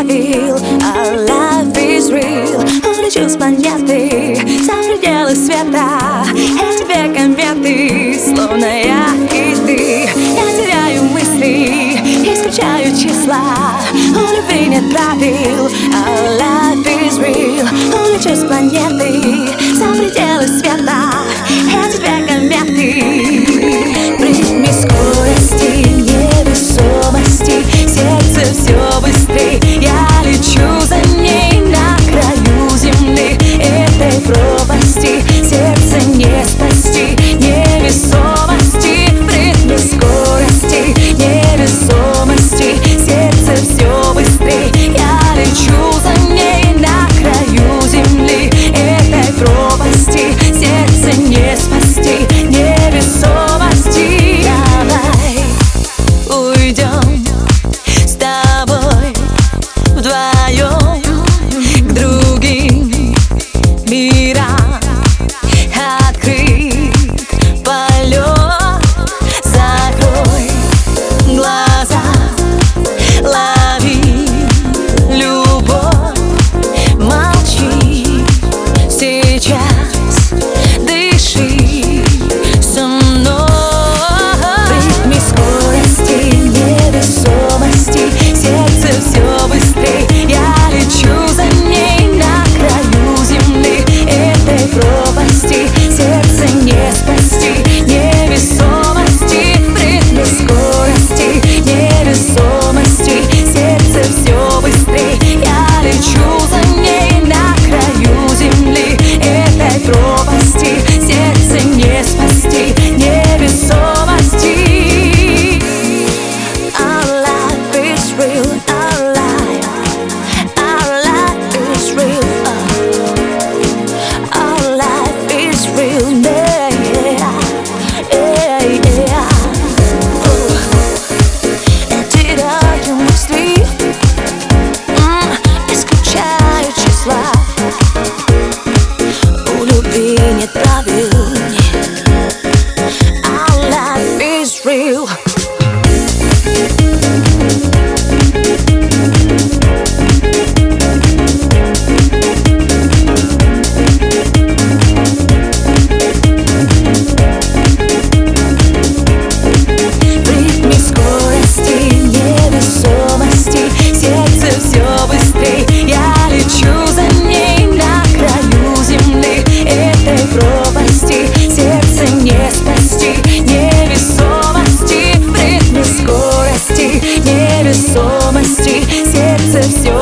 правил Our life is real Увлечусь планеты За пределы света Я тебе кометы, Словно я и ты Я теряю мысли Исключаю числа У любви нет правил Our life У все